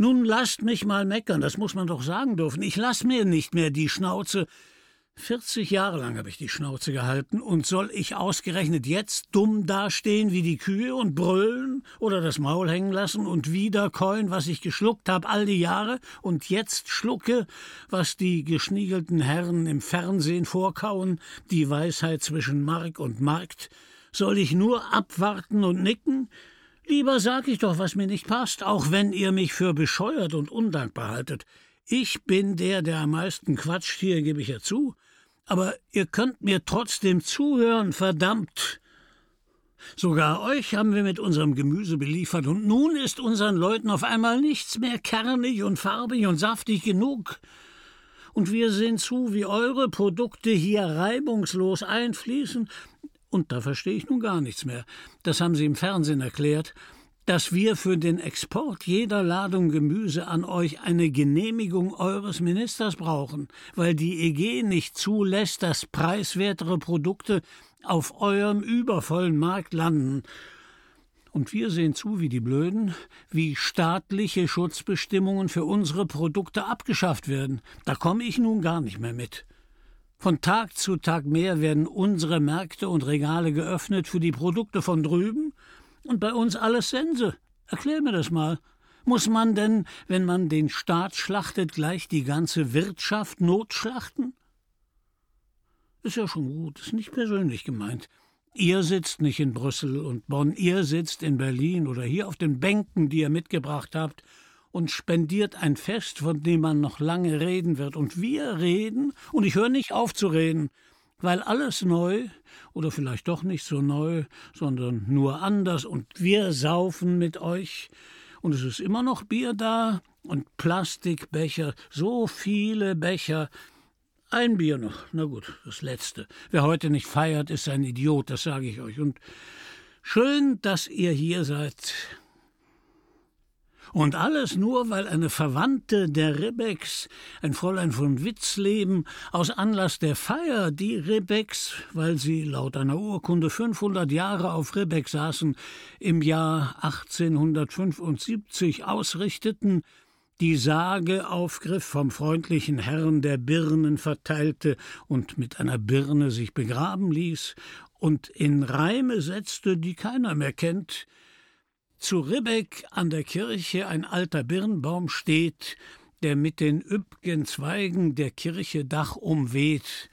Nun lasst mich mal meckern, das muss man doch sagen dürfen. Ich lass mir nicht mehr die Schnauze. 40 Jahre lang habe ich die Schnauze gehalten und soll ich ausgerechnet jetzt dumm dastehen wie die Kühe und brüllen oder das Maul hängen lassen und wieder keulen, was ich geschluckt habe all die Jahre und jetzt schlucke, was die geschniegelten Herren im Fernsehen vorkauen, die Weisheit zwischen Mark und Markt? Soll ich nur abwarten und nicken? Lieber sag ich doch, was mir nicht passt, auch wenn ihr mich für bescheuert und undankbar haltet. Ich bin der, der am meisten quatscht hier, gebe ich ja zu. Aber ihr könnt mir trotzdem zuhören, verdammt. Sogar euch haben wir mit unserem Gemüse beliefert, und nun ist unseren Leuten auf einmal nichts mehr kernig und farbig und saftig genug. Und wir sehen zu, wie eure Produkte hier reibungslos einfließen. Und da verstehe ich nun gar nichts mehr. Das haben Sie im Fernsehen erklärt dass wir für den Export jeder Ladung Gemüse an euch eine Genehmigung eures Ministers brauchen, weil die EG nicht zulässt, dass preiswertere Produkte auf eurem übervollen Markt landen. Und wir sehen zu, wie die Blöden, wie staatliche Schutzbestimmungen für unsere Produkte abgeschafft werden. Da komme ich nun gar nicht mehr mit. Von Tag zu Tag mehr werden unsere Märkte und Regale geöffnet für die Produkte von drüben und bei uns alles Sense. Erklär mir das mal. Muss man denn, wenn man den Staat schlachtet, gleich die ganze Wirtschaft notschlachten? Ist ja schon gut, ist nicht persönlich gemeint. Ihr sitzt nicht in Brüssel und Bonn, ihr sitzt in Berlin oder hier auf den Bänken, die ihr mitgebracht habt, und spendiert ein Fest, von dem man noch lange reden wird. Und wir reden, und ich höre nicht auf zu reden, weil alles neu oder vielleicht doch nicht so neu, sondern nur anders und wir saufen mit euch und es ist immer noch Bier da und Plastikbecher, so viele Becher. Ein Bier noch, na gut, das letzte. Wer heute nicht feiert, ist ein Idiot, das sage ich euch. Und schön, dass ihr hier seid. Und alles nur, weil eine Verwandte der Rebecks, ein Fräulein von Witzleben, aus Anlass der Feier, die Rebecks, weil sie laut einer Urkunde 500 Jahre auf Rebeck saßen, im Jahr 1875 ausrichteten, die Sage aufgriff, vom freundlichen Herrn der Birnen verteilte und mit einer Birne sich begraben ließ und in Reime setzte, die keiner mehr kennt, zu Ribbeck an der Kirche ein alter Birnbaum steht, der mit den üppgen Zweigen der Kirche Dach umweht,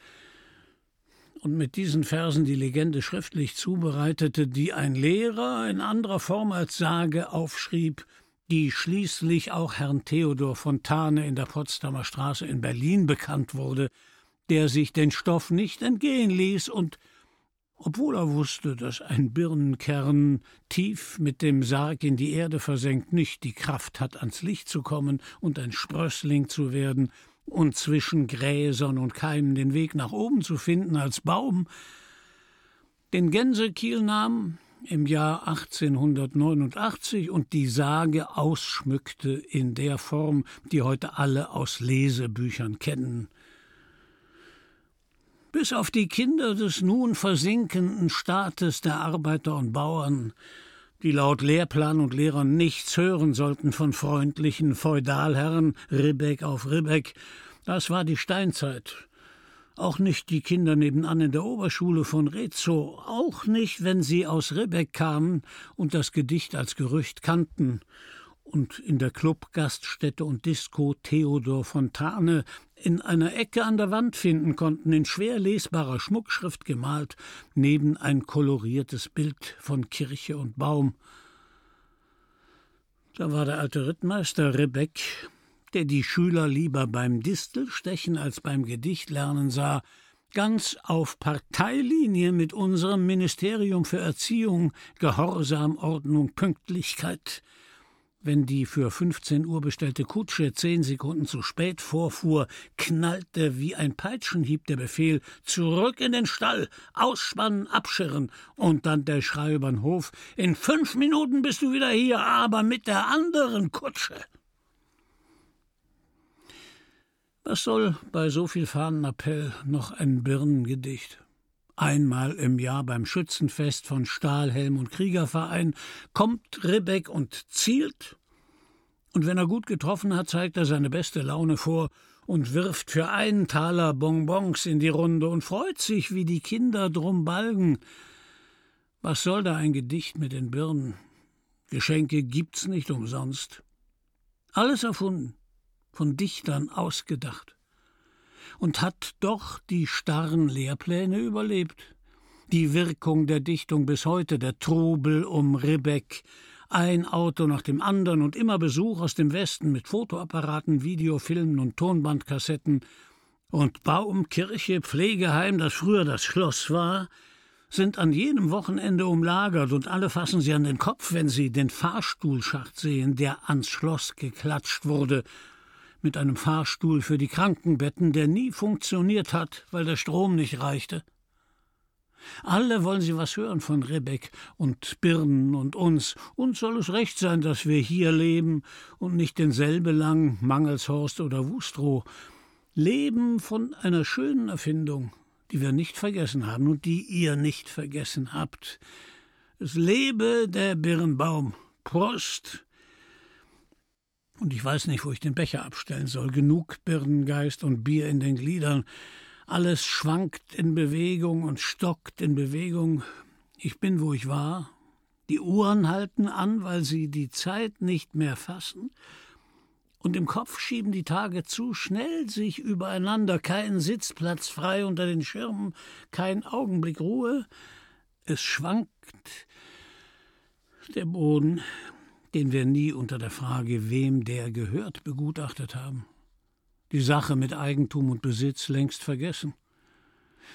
und mit diesen Versen die Legende schriftlich zubereitete, die ein Lehrer in anderer Form als Sage aufschrieb, die schließlich auch Herrn Theodor Fontane in der Potsdamer Straße in Berlin bekannt wurde, der sich den Stoff nicht entgehen ließ und obwohl er wusste, dass ein Birnenkern tief mit dem Sarg in die Erde versenkt nicht die Kraft hat, ans Licht zu kommen und ein Sprössling zu werden und zwischen Gräsern und Keimen den Weg nach oben zu finden als Baum, den Gänsekiel nahm im Jahr 1889 und die Sage ausschmückte in der Form, die heute alle aus Lesebüchern kennen bis auf die Kinder des nun versinkenden Staates der Arbeiter und Bauern, die laut Lehrplan und Lehrern nichts hören sollten von freundlichen Feudalherren Ribbeck auf Ribbeck, das war die Steinzeit. Auch nicht die Kinder nebenan in der Oberschule von Rezo, auch nicht, wenn sie aus Ribbeck kamen und das Gedicht als Gerücht kannten, und in der Clubgaststätte und Disco Theodor Fontane in einer Ecke an der Wand finden konnten, in schwer lesbarer Schmuckschrift gemalt, neben ein koloriertes Bild von Kirche und Baum. Da war der alte Rittmeister Rebeck, der die Schüler lieber beim Distelstechen als beim Gedichtlernen sah, ganz auf Parteilinie mit unserem Ministerium für Erziehung, Gehorsam, Ordnung, Pünktlichkeit, wenn die für 15 Uhr bestellte Kutsche zehn Sekunden zu spät vorfuhr, knallte wie ein Peitschenhieb der Befehl zurück in den Stall, ausspannen, abschirren und dann der Schrei übern Hof In fünf Minuten bist du wieder hier, aber mit der anderen Kutsche. Was soll bei so viel Fahnenappell noch ein Birnengedicht? Einmal im Jahr beim Schützenfest von Stahlhelm und Kriegerverein kommt Ribbeck und zielt Und wenn er gut getroffen hat, zeigt er seine beste Laune vor und wirft für einen Taler Bonbons in die Runde und freut sich, wie die Kinder drum balgen. Was soll da ein Gedicht mit den Birnen? Geschenke gibt's nicht umsonst. Alles erfunden, von Dichtern ausgedacht. Und hat doch die starren Lehrpläne überlebt. Die Wirkung der Dichtung bis heute, der Trubel um Ribbeck, ein Auto nach dem anderen und immer Besuch aus dem Westen mit Fotoapparaten, Videofilmen und Tonbandkassetten. Und Baum, Kirche, Pflegeheim, das früher das Schloss war, sind an jedem Wochenende umlagert und alle fassen sie an den Kopf, wenn sie den Fahrstuhlschacht sehen, der ans Schloss geklatscht wurde, mit einem Fahrstuhl für die Krankenbetten, der nie funktioniert hat, weil der Strom nicht reichte. Alle wollen sie was hören von Rebek und Birnen und uns. Uns soll es recht sein, dass wir hier leben und nicht denselbe lang Mangelshorst oder Wustrow. Leben von einer schönen Erfindung, die wir nicht vergessen haben und die ihr nicht vergessen habt. Es lebe der Birnbaum. Prost! Und ich weiß nicht, wo ich den Becher abstellen soll. Genug Birnengeist und Bier in den Gliedern. Alles schwankt in Bewegung und stockt in Bewegung. Ich bin, wo ich war. Die Uhren halten an, weil sie die Zeit nicht mehr fassen. Und im Kopf schieben die Tage zu schnell sich übereinander. Kein Sitzplatz frei unter den Schirmen, kein Augenblick Ruhe. Es schwankt der Boden, den wir nie unter der Frage, wem der gehört, begutachtet haben. Die Sache mit Eigentum und Besitz längst vergessen,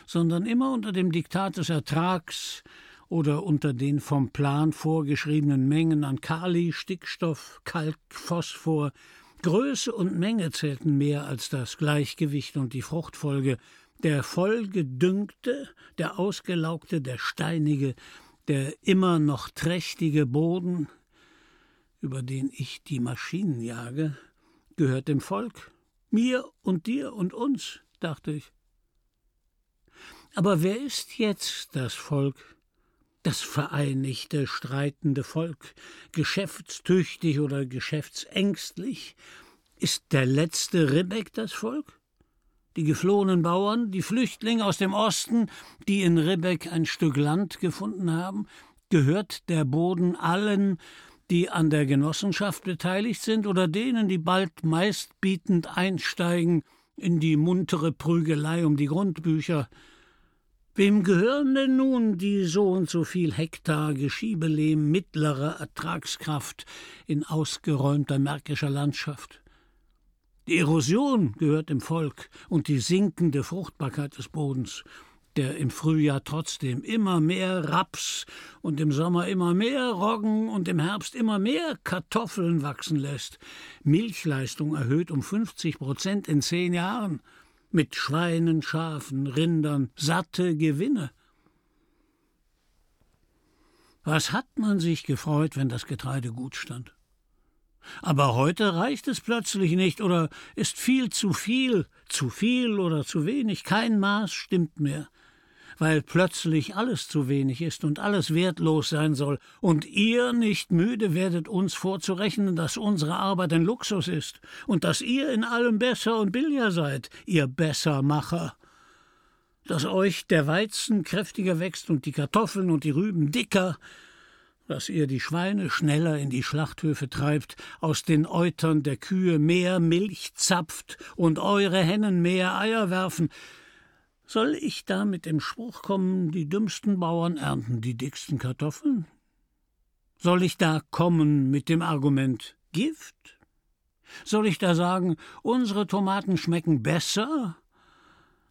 sondern immer unter dem Diktat des Ertrags oder unter den vom Plan vorgeschriebenen Mengen an Kali, Stickstoff, Kalk, Phosphor, Größe und Menge zählten mehr als das Gleichgewicht und die Fruchtfolge, der vollgedüngte, der ausgelaugte, der steinige, der immer noch trächtige Boden, über den ich die Maschinen jage, gehört dem Volk, mir und dir und uns, dachte ich. Aber wer ist jetzt das Volk? Das vereinigte, streitende Volk, geschäftstüchtig oder geschäftsängstlich? Ist der letzte Ribbeck das Volk? Die geflohenen Bauern, die Flüchtlinge aus dem Osten, die in Ribbeck ein Stück Land gefunden haben? Gehört der Boden allen, die an der Genossenschaft beteiligt sind oder denen, die bald meistbietend einsteigen in die muntere Prügelei um die Grundbücher. Wem gehören denn nun die so und so viel Hektar Geschiebelehm mittlerer Ertragskraft in ausgeräumter märkischer Landschaft? Die Erosion gehört dem Volk und die sinkende Fruchtbarkeit des Bodens der im Frühjahr trotzdem immer mehr Raps und im Sommer immer mehr Roggen und im Herbst immer mehr Kartoffeln wachsen lässt. Milchleistung erhöht um 50 Prozent in zehn Jahren. Mit Schweinen, Schafen, Rindern, satte Gewinne. Was hat man sich gefreut, wenn das Getreide gut stand? Aber heute reicht es plötzlich nicht oder ist viel zu viel, zu viel oder zu wenig, kein Maß stimmt mehr weil plötzlich alles zu wenig ist und alles wertlos sein soll, und ihr nicht müde werdet, uns vorzurechnen, dass unsere Arbeit ein Luxus ist und dass ihr in allem besser und billiger seid, ihr Bessermacher. Dass euch der Weizen kräftiger wächst und die Kartoffeln und die Rüben dicker, dass ihr die Schweine schneller in die Schlachthöfe treibt, aus den Eutern der Kühe mehr Milch zapft und eure Hennen mehr Eier werfen, soll ich da mit dem Spruch kommen, die dümmsten Bauern ernten die dicksten Kartoffeln? Soll ich da kommen mit dem Argument Gift? Soll ich da sagen, unsere Tomaten schmecken besser?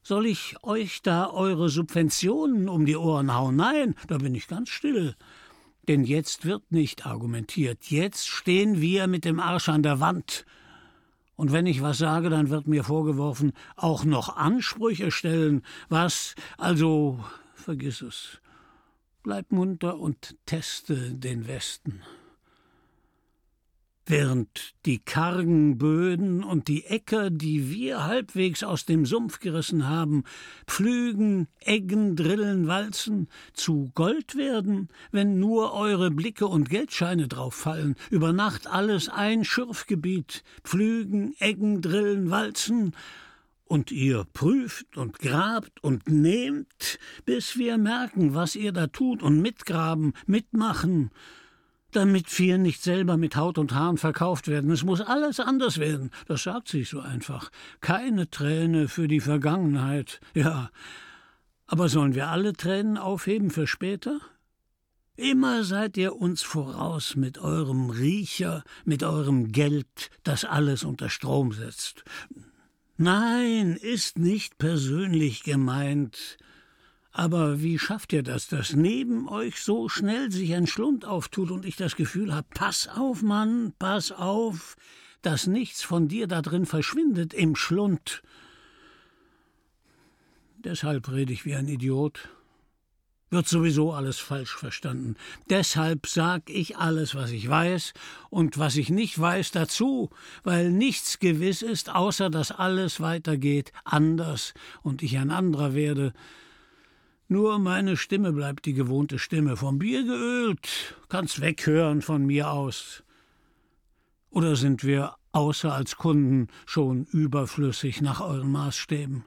Soll ich euch da eure Subventionen um die Ohren hauen? Nein, da bin ich ganz still. Denn jetzt wird nicht argumentiert. Jetzt stehen wir mit dem Arsch an der Wand und wenn ich was sage, dann wird mir vorgeworfen, auch noch Ansprüche stellen. Was? Also, vergiss es. Bleib munter und teste den Westen. Während die kargen Böden und die Äcker, die wir halbwegs aus dem Sumpf gerissen haben, pflügen, eggen, drillen, walzen, zu Gold werden, wenn nur eure Blicke und Geldscheine drauf fallen, über Nacht alles ein Schürfgebiet, pflügen, eggen, drillen, walzen, und ihr prüft und grabt und nehmt, bis wir merken, was ihr da tut und mitgraben, mitmachen, damit wir nicht selber mit Haut und Haaren verkauft werden. Es muss alles anders werden. Das sagt sich so einfach. Keine Träne für die Vergangenheit. Ja. Aber sollen wir alle Tränen aufheben für später? Immer seid ihr uns voraus mit eurem Riecher, mit eurem Geld, das alles unter Strom setzt. Nein, ist nicht persönlich gemeint. Aber wie schafft ihr das, dass neben euch so schnell sich ein Schlund auftut und ich das Gefühl habe, pass auf, Mann, pass auf, dass nichts von dir da drin verschwindet im Schlund. Deshalb rede ich wie ein Idiot. Wird sowieso alles falsch verstanden. Deshalb sag ich alles, was ich weiß und was ich nicht weiß, dazu, weil nichts gewiss ist, außer dass alles weitergeht, anders und ich ein anderer werde, nur meine Stimme bleibt die gewohnte Stimme, vom Bier geölt, kannst weghören von mir aus. Oder sind wir außer als Kunden schon überflüssig nach euren Maßstäben?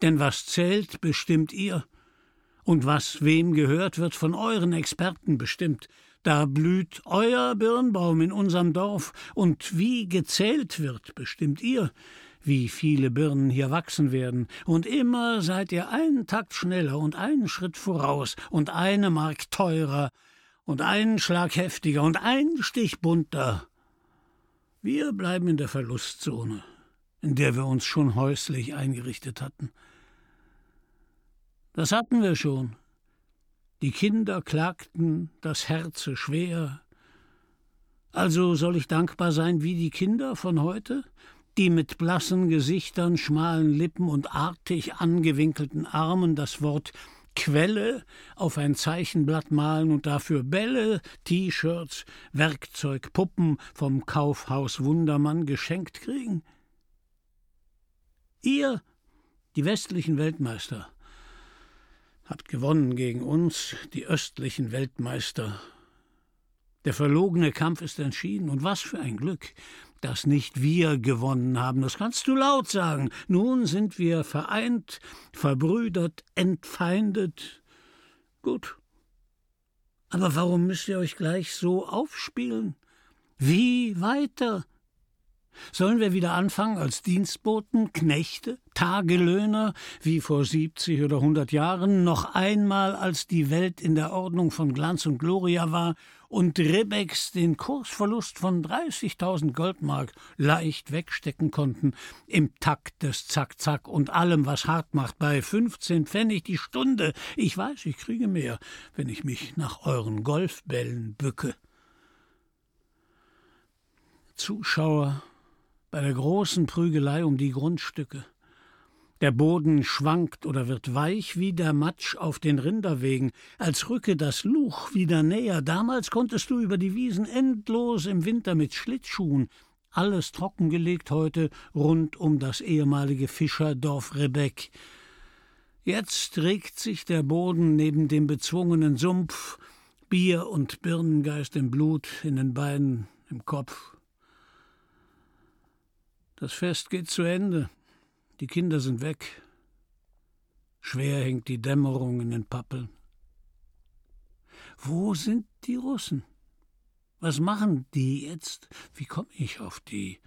Denn was zählt, bestimmt ihr. Und was wem gehört, wird von euren Experten bestimmt. Da blüht euer Birnbaum in unserem Dorf, und wie gezählt wird, bestimmt ihr wie viele Birnen hier wachsen werden, und immer seid ihr einen Takt schneller und einen Schritt voraus und eine Mark teurer und einen Schlag heftiger und einen Stich bunter. Wir bleiben in der Verlustzone, in der wir uns schon häuslich eingerichtet hatten. Das hatten wir schon. Die Kinder klagten das Herze schwer. Also soll ich dankbar sein wie die Kinder von heute? Die mit blassen Gesichtern, schmalen Lippen und artig angewinkelten Armen das Wort Quelle auf ein Zeichenblatt malen und dafür Bälle, T-Shirts, Werkzeug, Puppen vom Kaufhaus Wundermann geschenkt kriegen? Ihr, die westlichen Weltmeister, habt gewonnen gegen uns, die östlichen Weltmeister. Der verlogene Kampf ist entschieden, und was für ein Glück dass nicht wir gewonnen haben. Das kannst du laut sagen. Nun sind wir vereint, verbrüdert, entfeindet. Gut. Aber warum müsst ihr euch gleich so aufspielen? Wie weiter? Sollen wir wieder anfangen als Dienstboten, Knechte, Tagelöhner, wie vor siebzig oder hundert Jahren, noch einmal, als die Welt in der Ordnung von Glanz und Gloria war und Rebex den Kursverlust von 30.000 Goldmark leicht wegstecken konnten, im Takt des Zack-Zack und allem, was hart macht, bei 15 Pfennig die Stunde. Ich weiß, ich kriege mehr, wenn ich mich nach euren Golfbällen bücke. Zuschauer bei der großen Prügelei um die Grundstücke. Der Boden schwankt oder wird weich wie der Matsch auf den Rinderwegen, als rücke das Luch wieder näher. Damals konntest du über die Wiesen endlos im Winter mit Schlittschuhen, alles trockengelegt heute rund um das ehemalige Fischerdorf Rebeck. Jetzt regt sich der Boden neben dem bezwungenen Sumpf, Bier und Birnengeist im Blut, in den Beinen, im Kopf. Das Fest geht zu Ende. Die Kinder sind weg. Schwer hängt die Dämmerung in den Pappeln. Wo sind die Russen? Was machen die jetzt? Wie komme ich auf die?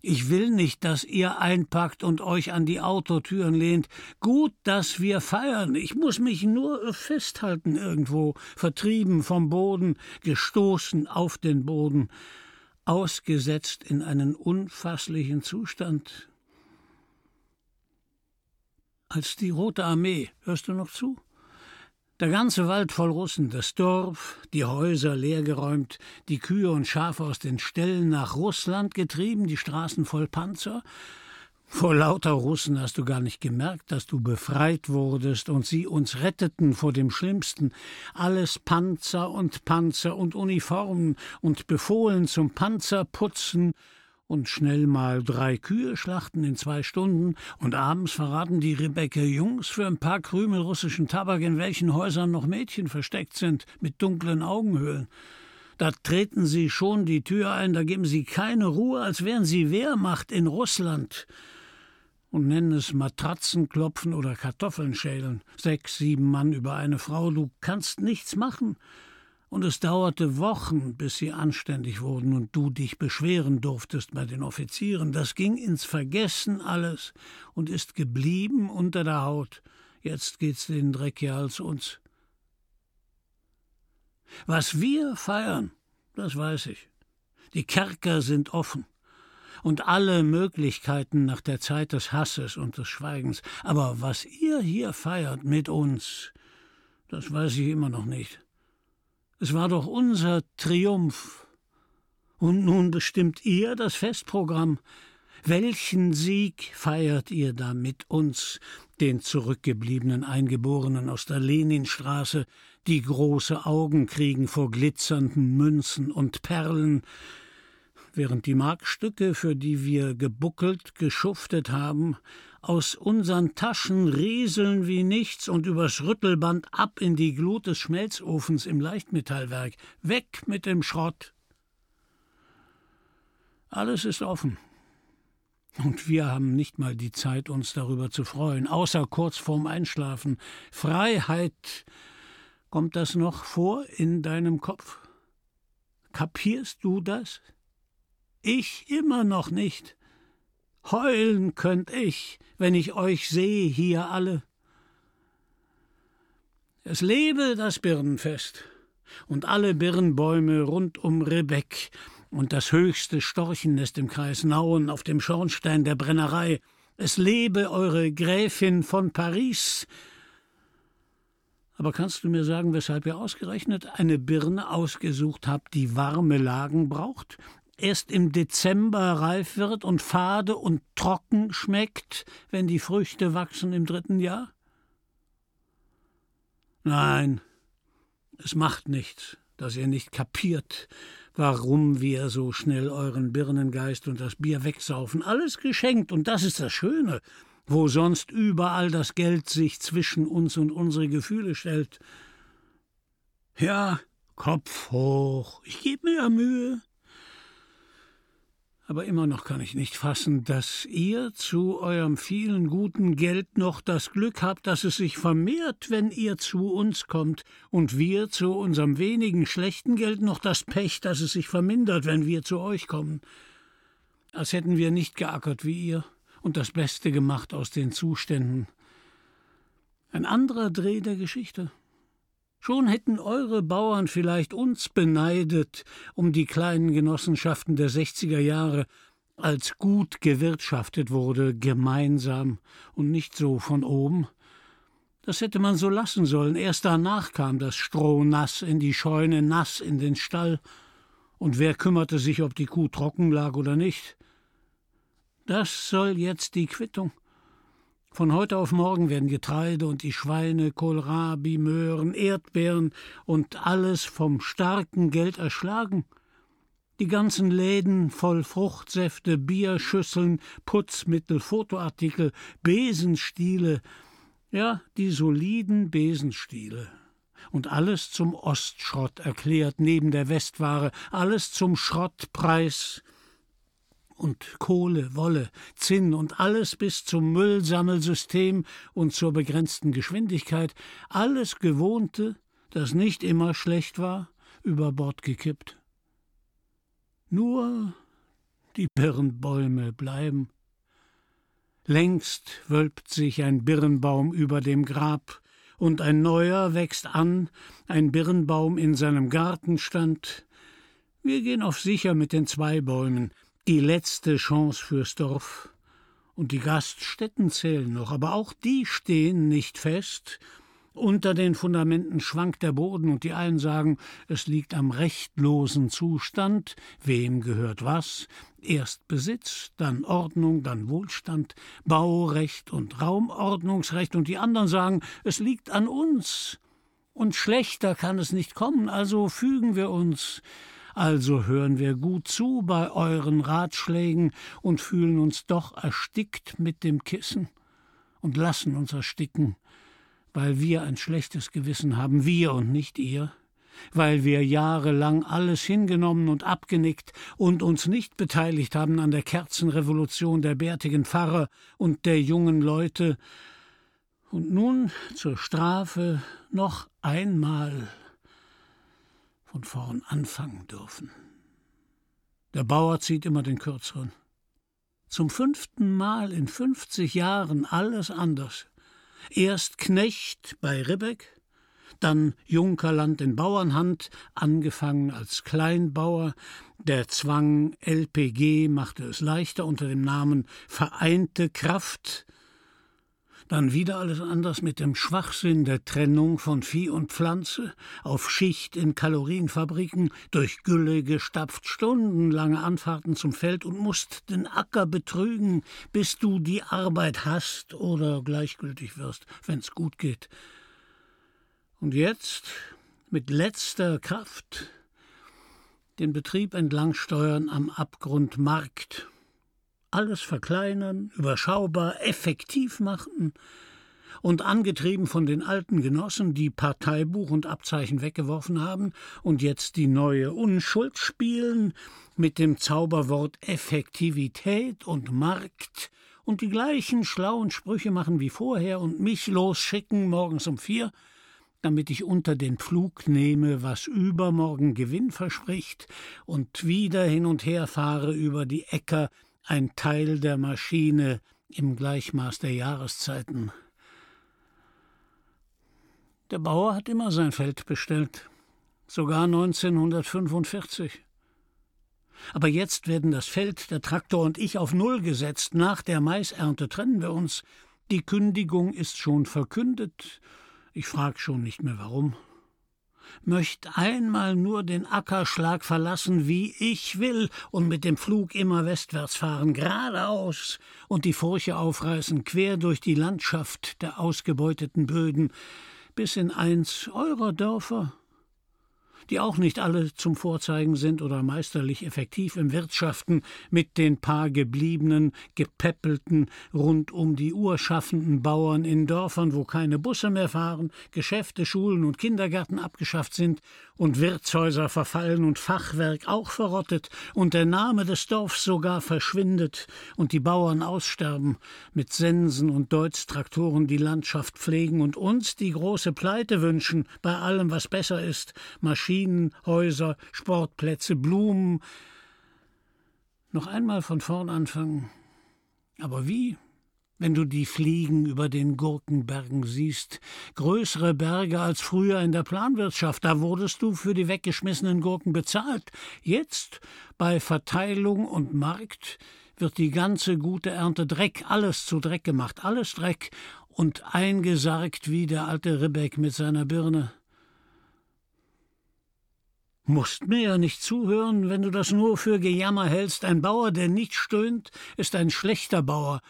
Ich will nicht, dass ihr einpackt und euch an die Autotüren lehnt. Gut, dass wir feiern. Ich muss mich nur festhalten irgendwo, vertrieben vom Boden, gestoßen auf den Boden, ausgesetzt in einen unfasslichen Zustand, als die Rote Armee, hörst du noch zu? Der ganze Wald voll Russen, das Dorf, die Häuser leergeräumt, die Kühe und Schafe aus den Ställen nach Russland getrieben, die Straßen voll Panzer. Vor lauter Russen hast du gar nicht gemerkt, dass du befreit wurdest und sie uns retteten vor dem Schlimmsten. Alles Panzer und Panzer und Uniformen und befohlen zum Panzerputzen und schnell mal drei Kühe schlachten in zwei Stunden und abends verraten die Rebecke Jungs für ein paar Krümel russischen Tabak, in welchen Häusern noch Mädchen versteckt sind, mit dunklen Augenhöhlen. Da treten sie schon die Tür ein, da geben sie keine Ruhe, als wären sie Wehrmacht in Russland und nennen es Matratzenklopfen oder Kartoffeln schälen. Sechs, sieben Mann über eine Frau, du kannst nichts machen. Und es dauerte Wochen, bis sie anständig wurden und du dich beschweren durftest bei den Offizieren. Das ging ins Vergessen alles und ist geblieben unter der Haut. Jetzt geht's den Dreck ja als uns. Was wir feiern, das weiß ich. Die Kerker sind offen und alle Möglichkeiten nach der Zeit des Hasses und des Schweigens. Aber was ihr hier feiert mit uns, das weiß ich immer noch nicht. Es war doch unser Triumph. Und nun bestimmt ihr das Festprogramm. Welchen Sieg feiert ihr da mit uns, den zurückgebliebenen Eingeborenen aus der Leninstraße, die große Augen kriegen vor glitzernden Münzen und Perlen, während die Markstücke, für die wir gebuckelt, geschuftet haben, aus unseren Taschen rieseln wie nichts und übers Rüttelband ab in die Glut des Schmelzofens im Leichtmetallwerk. Weg mit dem Schrott! Alles ist offen. Und wir haben nicht mal die Zeit, uns darüber zu freuen, außer kurz vorm Einschlafen. Freiheit. Kommt das noch vor in deinem Kopf? Kapierst du das? Ich immer noch nicht. Heulen könnt ich, wenn ich euch sehe hier alle. Es lebe das Birnenfest und alle Birnbäume rund um Rebeck und das höchste Storchennest im Kreis Nauen auf dem Schornstein der Brennerei. Es lebe eure Gräfin von Paris. Aber kannst du mir sagen, weshalb ihr ausgerechnet eine Birne ausgesucht habt, die warme Lagen braucht erst im Dezember reif wird und fade und trocken schmeckt, wenn die Früchte wachsen im dritten Jahr? Nein, es macht nichts, dass ihr nicht kapiert, warum wir so schnell euren Birnengeist und das Bier wegsaufen. Alles geschenkt, und das ist das Schöne, wo sonst überall das Geld sich zwischen uns und unsere Gefühle stellt. Ja, Kopf hoch, ich geb mir ja Mühe aber immer noch kann ich nicht fassen, dass ihr zu eurem vielen guten Geld noch das Glück habt, dass es sich vermehrt, wenn ihr zu uns kommt, und wir zu unserem wenigen schlechten Geld noch das Pech, dass es sich vermindert, wenn wir zu euch kommen. Als hätten wir nicht geackert wie ihr und das Beste gemacht aus den Zuständen. Ein anderer Dreh der Geschichte. Schon hätten eure Bauern vielleicht uns beneidet um die kleinen Genossenschaften der 60er Jahre, als gut gewirtschaftet wurde, gemeinsam und nicht so von oben. Das hätte man so lassen sollen. Erst danach kam das Stroh nass in die Scheune, nass in den Stall. Und wer kümmerte sich, ob die Kuh trocken lag oder nicht? Das soll jetzt die Quittung. Von heute auf morgen werden Getreide und die Schweine, Kohlrabi, Möhren, Erdbeeren und alles vom starken Geld erschlagen. Die ganzen Läden voll Fruchtsäfte, Bierschüsseln, Putzmittel, Fotoartikel, Besenstiele, ja, die soliden Besenstiele. Und alles zum Ostschrott erklärt neben der Westware, alles zum Schrottpreis und Kohle, Wolle, Zinn und alles bis zum Müllsammelsystem und zur begrenzten Geschwindigkeit, alles Gewohnte, das nicht immer schlecht war, über Bord gekippt. Nur die Birnbäume bleiben. Längst wölbt sich ein Birnbaum über dem Grab, und ein neuer wächst an, ein Birnbaum in seinem Garten stand. Wir gehen auf sicher mit den zwei Bäumen, die letzte Chance fürs Dorf. Und die Gaststätten zählen noch, aber auch die stehen nicht fest, Unter den Fundamenten schwankt der Boden und die einen sagen, es liegt am rechtlosen Zustand, wem gehört was, erst Besitz, dann Ordnung, dann Wohlstand, Baurecht und Raumordnungsrecht. Und die anderen sagen, es liegt an uns. Und schlechter kann es nicht kommen, also fügen wir uns, also hören wir gut zu bei euren Ratschlägen und fühlen uns doch erstickt mit dem Kissen und lassen uns ersticken weil wir ein schlechtes Gewissen haben, wir und nicht ihr, weil wir jahrelang alles hingenommen und abgenickt und uns nicht beteiligt haben an der Kerzenrevolution der bärtigen Pfarrer und der jungen Leute, und nun zur Strafe noch einmal von vorn anfangen dürfen. Der Bauer zieht immer den kürzeren. Zum fünften Mal in fünfzig Jahren alles anders. Erst Knecht bei Ribbeck, dann Junkerland in Bauernhand, angefangen als Kleinbauer, der Zwang LPG machte es leichter unter dem Namen Vereinte Kraft, dann wieder alles anders mit dem Schwachsinn der Trennung von Vieh und Pflanze, auf Schicht in Kalorienfabriken, durch Gülle gestapft, stundenlange Anfahrten zum Feld und musst den Acker betrügen, bis du die Arbeit hast oder gleichgültig wirst, wenn's gut geht. Und jetzt, mit letzter Kraft, den Betrieb entlangsteuern am Abgrund Markt, alles verkleinern, überschaubar, effektiv machen und angetrieben von den alten Genossen, die Parteibuch und Abzeichen weggeworfen haben und jetzt die neue Unschuld spielen mit dem Zauberwort Effektivität und Markt und die gleichen schlauen Sprüche machen wie vorher und mich losschicken morgens um vier, damit ich unter den Pflug nehme, was übermorgen Gewinn verspricht, und wieder hin und her fahre über die Äcker, ein Teil der Maschine im Gleichmaß der Jahreszeiten. Der Bauer hat immer sein Feld bestellt, sogar 1945. Aber jetzt werden das Feld, der Traktor und ich auf Null gesetzt. Nach der Maisernte trennen wir uns. Die Kündigung ist schon verkündet. Ich frag schon nicht mehr warum möcht einmal nur den Ackerschlag verlassen, wie ich will, und mit dem Flug immer westwärts fahren, geradeaus, und die Furche aufreißen, quer durch die Landschaft der ausgebeuteten Böden, bis in eins eurer Dörfer, die auch nicht alle zum Vorzeigen sind oder meisterlich effektiv im Wirtschaften mit den paar gebliebenen, gepäppelten, rund um die Uhr schaffenden Bauern in Dörfern, wo keine Busse mehr fahren, Geschäfte, Schulen und Kindergärten abgeschafft sind und Wirtshäuser verfallen und Fachwerk auch verrottet und der Name des Dorfs sogar verschwindet und die Bauern aussterben, mit Sensen und Deutztraktoren die Landschaft pflegen und uns die große Pleite wünschen bei allem, was besser ist, Maschinen, Häuser, Sportplätze, Blumen. Noch einmal von vorn anfangen. Aber wie? Wenn du die Fliegen über den Gurkenbergen siehst. Größere Berge als früher in der Planwirtschaft. Da wurdest du für die weggeschmissenen Gurken bezahlt. Jetzt, bei Verteilung und Markt, wird die ganze gute Ernte Dreck, alles zu Dreck gemacht, alles Dreck und eingesargt wie der alte Ribbeck mit seiner Birne. Musst mir ja nicht zuhören, wenn du das nur für Gejammer hältst. Ein Bauer, der nicht stöhnt, ist ein schlechter Bauer.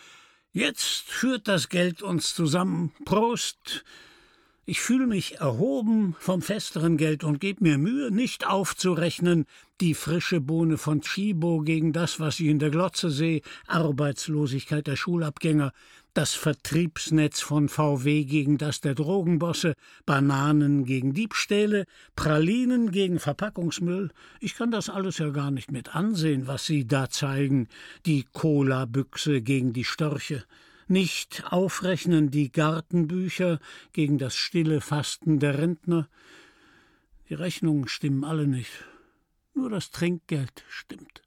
Jetzt führt das Geld uns zusammen. Prost! Ich fühle mich erhoben vom festeren Geld und geb mir Mühe, nicht aufzurechnen, die frische Bohne von Chibo gegen das, was ich in der Glotze sehe, Arbeitslosigkeit der Schulabgänger, das Vertriebsnetz von VW gegen das der Drogenbosse, Bananen gegen Diebstähle, Pralinen gegen Verpackungsmüll. Ich kann das alles ja gar nicht mit ansehen, was Sie da zeigen, die Cola-Büchse gegen die Störche. Nicht aufrechnen die Gartenbücher gegen das stille Fasten der Rentner. Die Rechnungen stimmen alle nicht. Nur das Trinkgeld stimmt.